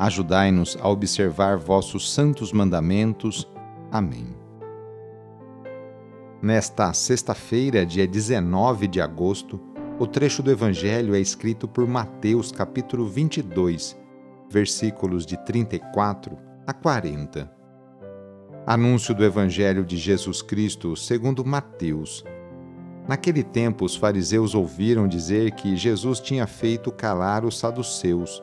Ajudai-nos a observar vossos santos mandamentos. Amém. Nesta sexta-feira, dia 19 de agosto, o trecho do Evangelho é escrito por Mateus, capítulo 22, versículos de 34 a 40. Anúncio do Evangelho de Jesus Cristo segundo Mateus. Naquele tempo, os fariseus ouviram dizer que Jesus tinha feito calar os saduceus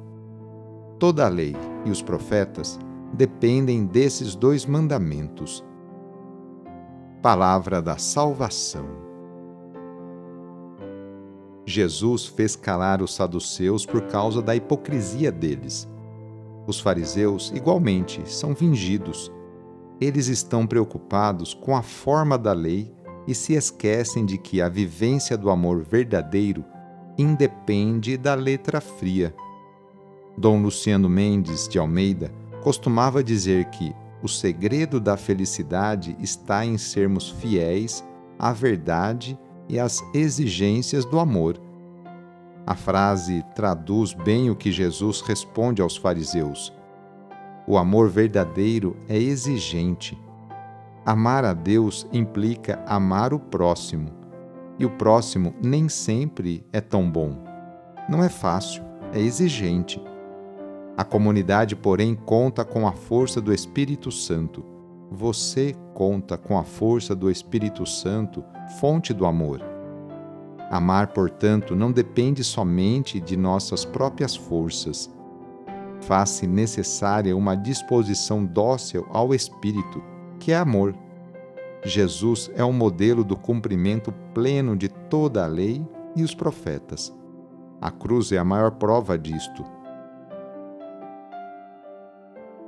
Toda a lei e os profetas dependem desses dois mandamentos. Palavra da Salvação. Jesus fez calar os saduceus por causa da hipocrisia deles. Os fariseus, igualmente, são fingidos. Eles estão preocupados com a forma da lei e se esquecem de que a vivência do amor verdadeiro independe da letra fria Dom Luciano Mendes de Almeida costumava dizer que o segredo da felicidade está em sermos fiéis à verdade e às exigências do amor. A frase traduz bem o que Jesus responde aos fariseus. O amor verdadeiro é exigente. Amar a Deus implica amar o próximo, e o próximo nem sempre é tão bom. Não é fácil, é exigente. A comunidade, porém, conta com a força do Espírito Santo. Você conta com a força do Espírito Santo, fonte do amor. Amar, portanto, não depende somente de nossas próprias forças. Faz-se necessária uma disposição dócil ao Espírito, que é amor. Jesus é o modelo do cumprimento pleno de toda a lei e os profetas. A cruz é a maior prova disto.